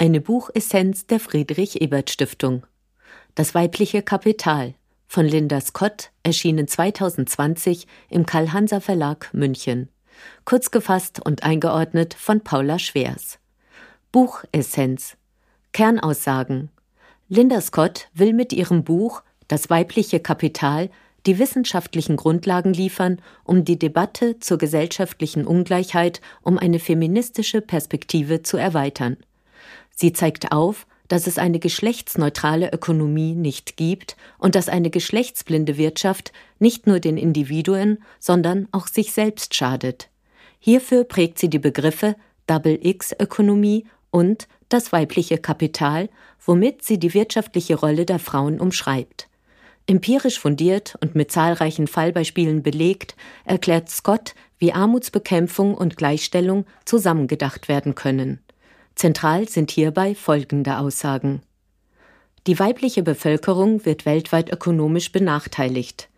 Eine Buchessenz der Friedrich Ebert Stiftung. Das weibliche Kapital von Linda Scott, erschienen 2020 im Karl-Hanser Verlag München. Kurz gefasst und eingeordnet von Paula Schwers. Buchessenz. Kernaussagen. Linda Scott will mit ihrem Buch Das weibliche Kapital die wissenschaftlichen Grundlagen liefern, um die Debatte zur gesellschaftlichen Ungleichheit um eine feministische Perspektive zu erweitern. Sie zeigt auf, dass es eine geschlechtsneutrale Ökonomie nicht gibt und dass eine geschlechtsblinde Wirtschaft nicht nur den Individuen, sondern auch sich selbst schadet. Hierfür prägt sie die Begriffe Double X Ökonomie und das weibliche Kapital, womit sie die wirtschaftliche Rolle der Frauen umschreibt. Empirisch fundiert und mit zahlreichen Fallbeispielen belegt, erklärt Scott, wie Armutsbekämpfung und Gleichstellung zusammengedacht werden können. Zentral sind hierbei folgende Aussagen. Die weibliche Bevölkerung wird weltweit ökonomisch benachteiligt.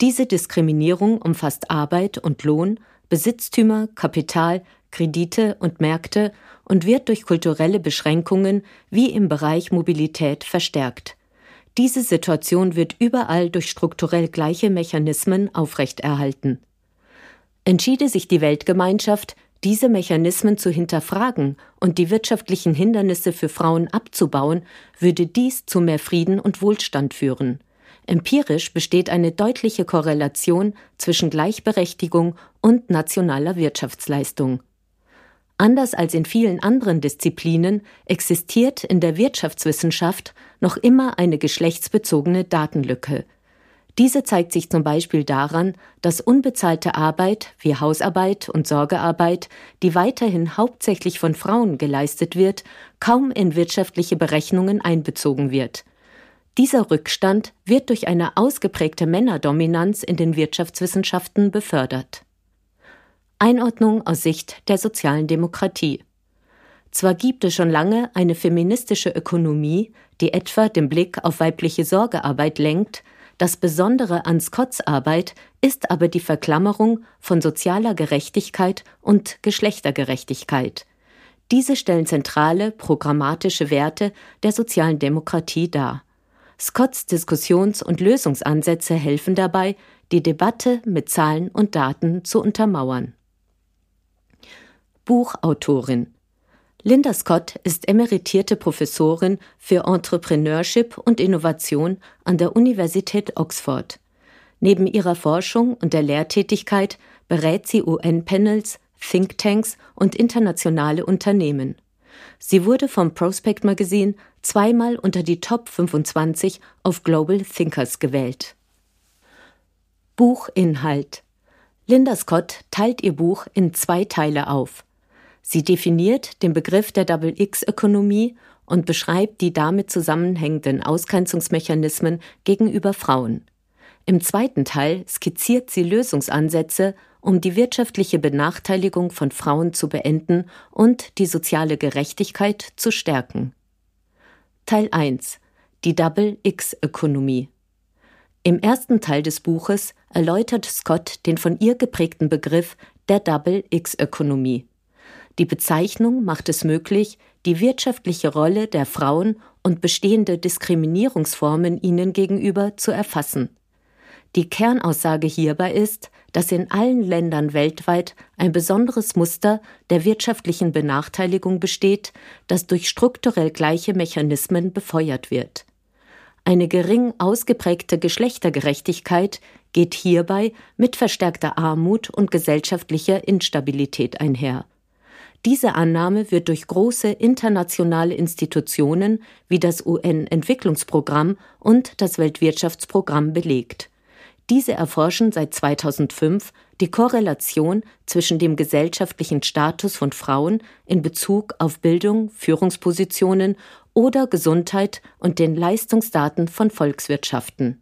Diese Diskriminierung umfasst Arbeit und Lohn, Besitztümer, Kapital, Kredite und Märkte und wird durch kulturelle Beschränkungen wie im Bereich Mobilität verstärkt. Diese Situation wird überall durch strukturell gleiche Mechanismen aufrechterhalten. Entschiede sich die Weltgemeinschaft, diese Mechanismen zu hinterfragen und die wirtschaftlichen Hindernisse für Frauen abzubauen, würde dies zu mehr Frieden und Wohlstand führen. Empirisch besteht eine deutliche Korrelation zwischen Gleichberechtigung und nationaler Wirtschaftsleistung. Anders als in vielen anderen Disziplinen existiert in der Wirtschaftswissenschaft noch immer eine geschlechtsbezogene Datenlücke. Diese zeigt sich zum Beispiel daran, dass unbezahlte Arbeit wie Hausarbeit und Sorgearbeit, die weiterhin hauptsächlich von Frauen geleistet wird, kaum in wirtschaftliche Berechnungen einbezogen wird. Dieser Rückstand wird durch eine ausgeprägte Männerdominanz in den Wirtschaftswissenschaften befördert. Einordnung aus Sicht der sozialen Demokratie. Zwar gibt es schon lange eine feministische Ökonomie, die etwa den Blick auf weibliche Sorgearbeit lenkt, das Besondere an Scotts Arbeit ist aber die Verklammerung von sozialer Gerechtigkeit und Geschlechtergerechtigkeit. Diese stellen zentrale programmatische Werte der sozialen Demokratie dar. Scotts Diskussions- und Lösungsansätze helfen dabei, die Debatte mit Zahlen und Daten zu untermauern. Buchautorin Linda Scott ist emeritierte Professorin für Entrepreneurship und Innovation an der Universität Oxford. Neben ihrer Forschung und der Lehrtätigkeit berät sie UN-Panels, Thinktanks und internationale Unternehmen. Sie wurde vom Prospect Magazine zweimal unter die Top 25 auf Global Thinkers gewählt. Buchinhalt Linda Scott teilt ihr Buch in zwei Teile auf. Sie definiert den Begriff der Double-X-Ökonomie und beschreibt die damit zusammenhängenden Ausgrenzungsmechanismen gegenüber Frauen. Im zweiten Teil skizziert sie Lösungsansätze, um die wirtschaftliche Benachteiligung von Frauen zu beenden und die soziale Gerechtigkeit zu stärken. Teil 1 Die Double-X-Ökonomie Im ersten Teil des Buches erläutert Scott den von ihr geprägten Begriff der Double-X-Ökonomie. Die Bezeichnung macht es möglich, die wirtschaftliche Rolle der Frauen und bestehende Diskriminierungsformen ihnen gegenüber zu erfassen. Die Kernaussage hierbei ist, dass in allen Ländern weltweit ein besonderes Muster der wirtschaftlichen Benachteiligung besteht, das durch strukturell gleiche Mechanismen befeuert wird. Eine gering ausgeprägte Geschlechtergerechtigkeit geht hierbei mit verstärkter Armut und gesellschaftlicher Instabilität einher. Diese Annahme wird durch große internationale Institutionen wie das UN-Entwicklungsprogramm und das Weltwirtschaftsprogramm belegt. Diese erforschen seit 2005 die Korrelation zwischen dem gesellschaftlichen Status von Frauen in Bezug auf Bildung, Führungspositionen oder Gesundheit und den Leistungsdaten von Volkswirtschaften.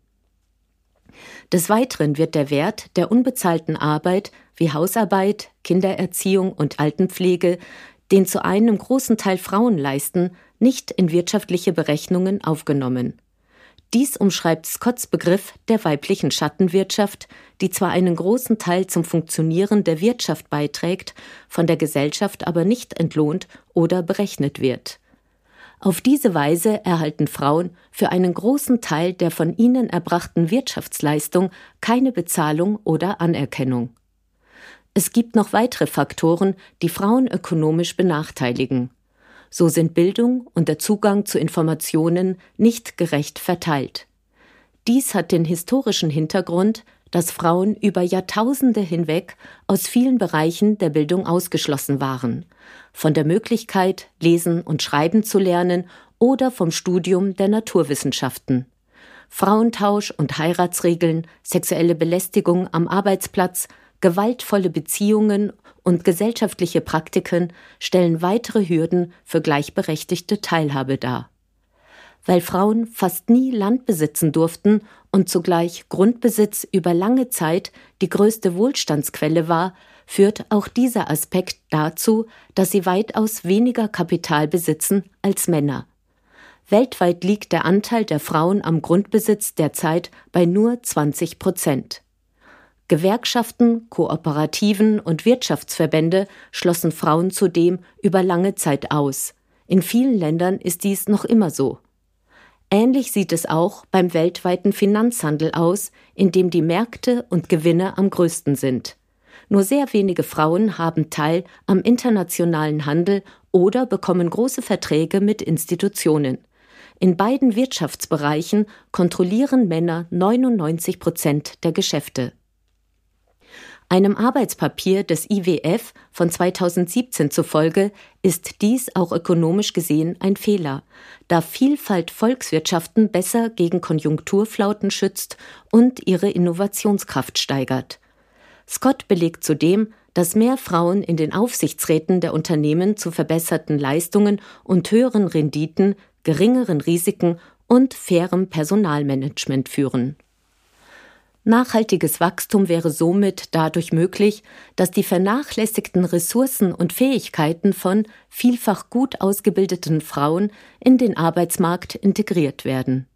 Des Weiteren wird der Wert der unbezahlten Arbeit wie Hausarbeit, Kindererziehung und Altenpflege, den zu einem großen Teil Frauen leisten, nicht in wirtschaftliche Berechnungen aufgenommen. Dies umschreibt Scotts Begriff der weiblichen Schattenwirtschaft, die zwar einen großen Teil zum Funktionieren der Wirtschaft beiträgt, von der Gesellschaft aber nicht entlohnt oder berechnet wird. Auf diese Weise erhalten Frauen für einen großen Teil der von ihnen erbrachten Wirtschaftsleistung keine Bezahlung oder Anerkennung. Es gibt noch weitere Faktoren, die Frauen ökonomisch benachteiligen. So sind Bildung und der Zugang zu Informationen nicht gerecht verteilt. Dies hat den historischen Hintergrund, dass Frauen über Jahrtausende hinweg aus vielen Bereichen der Bildung ausgeschlossen waren, von der Möglichkeit, lesen und schreiben zu lernen oder vom Studium der Naturwissenschaften. Frauentausch und Heiratsregeln, sexuelle Belästigung am Arbeitsplatz, gewaltvolle Beziehungen und gesellschaftliche Praktiken stellen weitere Hürden für gleichberechtigte Teilhabe dar weil Frauen fast nie Land besitzen durften und zugleich Grundbesitz über lange Zeit die größte Wohlstandsquelle war, führt auch dieser Aspekt dazu, dass sie weitaus weniger Kapital besitzen als Männer. Weltweit liegt der Anteil der Frauen am Grundbesitz derzeit bei nur 20 Prozent. Gewerkschaften, Kooperativen und Wirtschaftsverbände schlossen Frauen zudem über lange Zeit aus. In vielen Ländern ist dies noch immer so. Ähnlich sieht es auch beim weltweiten Finanzhandel aus, in dem die Märkte und Gewinne am größten sind. Nur sehr wenige Frauen haben Teil am internationalen Handel oder bekommen große Verträge mit Institutionen. In beiden Wirtschaftsbereichen kontrollieren Männer 99 Prozent der Geschäfte. Einem Arbeitspapier des IWF von 2017 zufolge ist dies auch ökonomisch gesehen ein Fehler, da Vielfalt Volkswirtschaften besser gegen Konjunkturflauten schützt und ihre Innovationskraft steigert. Scott belegt zudem, dass mehr Frauen in den Aufsichtsräten der Unternehmen zu verbesserten Leistungen und höheren Renditen, geringeren Risiken und fairem Personalmanagement führen. Nachhaltiges Wachstum wäre somit dadurch möglich, dass die vernachlässigten Ressourcen und Fähigkeiten von vielfach gut ausgebildeten Frauen in den Arbeitsmarkt integriert werden.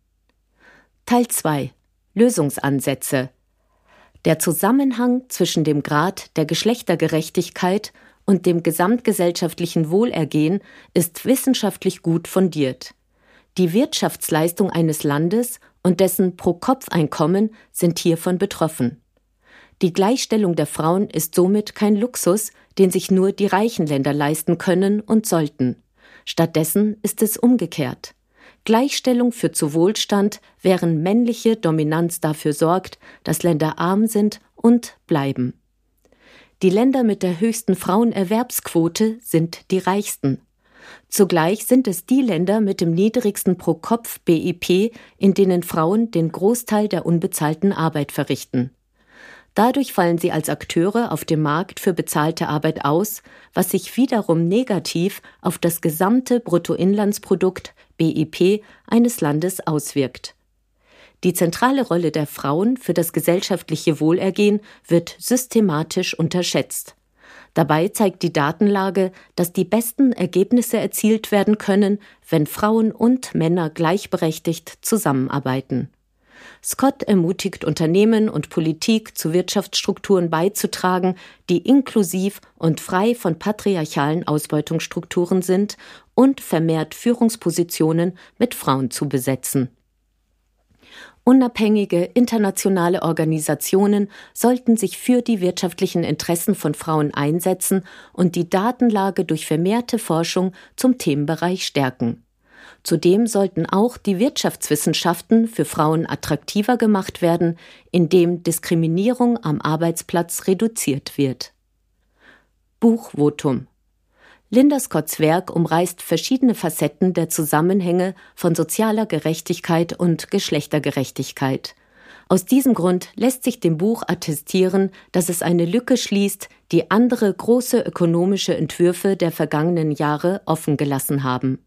Teil 2 Lösungsansätze Der Zusammenhang zwischen dem Grad der Geschlechtergerechtigkeit und dem gesamtgesellschaftlichen Wohlergehen ist wissenschaftlich gut fundiert. Die Wirtschaftsleistung eines Landes und dessen Pro-Kopf-Einkommen sind hiervon betroffen. Die Gleichstellung der Frauen ist somit kein Luxus, den sich nur die reichen Länder leisten können und sollten. Stattdessen ist es umgekehrt. Gleichstellung führt zu Wohlstand, während männliche Dominanz dafür sorgt, dass Länder arm sind und bleiben. Die Länder mit der höchsten Frauenerwerbsquote sind die reichsten. Zugleich sind es die Länder mit dem niedrigsten Pro-Kopf-BIP, in denen Frauen den Großteil der unbezahlten Arbeit verrichten. Dadurch fallen sie als Akteure auf dem Markt für bezahlte Arbeit aus, was sich wiederum negativ auf das gesamte Bruttoinlandsprodukt BIP eines Landes auswirkt. Die zentrale Rolle der Frauen für das gesellschaftliche Wohlergehen wird systematisch unterschätzt. Dabei zeigt die Datenlage, dass die besten Ergebnisse erzielt werden können, wenn Frauen und Männer gleichberechtigt zusammenarbeiten. Scott ermutigt Unternehmen und Politik zu Wirtschaftsstrukturen beizutragen, die inklusiv und frei von patriarchalen Ausbeutungsstrukturen sind und vermehrt Führungspositionen mit Frauen zu besetzen. Unabhängige internationale Organisationen sollten sich für die wirtschaftlichen Interessen von Frauen einsetzen und die Datenlage durch vermehrte Forschung zum Themenbereich stärken. Zudem sollten auch die Wirtschaftswissenschaften für Frauen attraktiver gemacht werden, indem Diskriminierung am Arbeitsplatz reduziert wird. Buchvotum Linda Scotts Werk umreißt verschiedene Facetten der Zusammenhänge von sozialer Gerechtigkeit und Geschlechtergerechtigkeit. Aus diesem Grund lässt sich dem Buch attestieren, dass es eine Lücke schließt, die andere große ökonomische Entwürfe der vergangenen Jahre offen gelassen haben.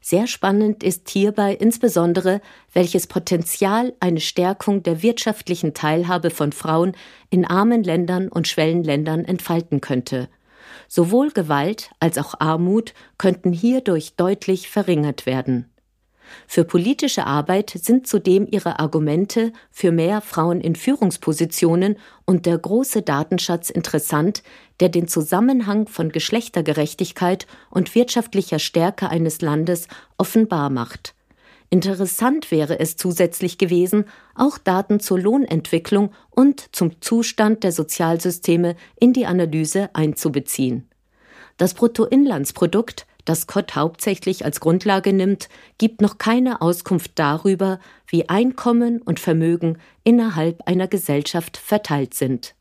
Sehr spannend ist hierbei insbesondere, welches Potenzial eine Stärkung der wirtschaftlichen Teilhabe von Frauen in armen Ländern und Schwellenländern entfalten könnte. Sowohl Gewalt als auch Armut könnten hierdurch deutlich verringert werden. Für politische Arbeit sind zudem ihre Argumente für mehr Frauen in Führungspositionen und der große Datenschatz interessant, der den Zusammenhang von Geschlechtergerechtigkeit und wirtschaftlicher Stärke eines Landes offenbar macht. Interessant wäre es zusätzlich gewesen, auch Daten zur Lohnentwicklung und zum Zustand der Sozialsysteme in die Analyse einzubeziehen. Das Bruttoinlandsprodukt das Kott hauptsächlich als Grundlage nimmt, gibt noch keine Auskunft darüber, wie Einkommen und Vermögen innerhalb einer Gesellschaft verteilt sind.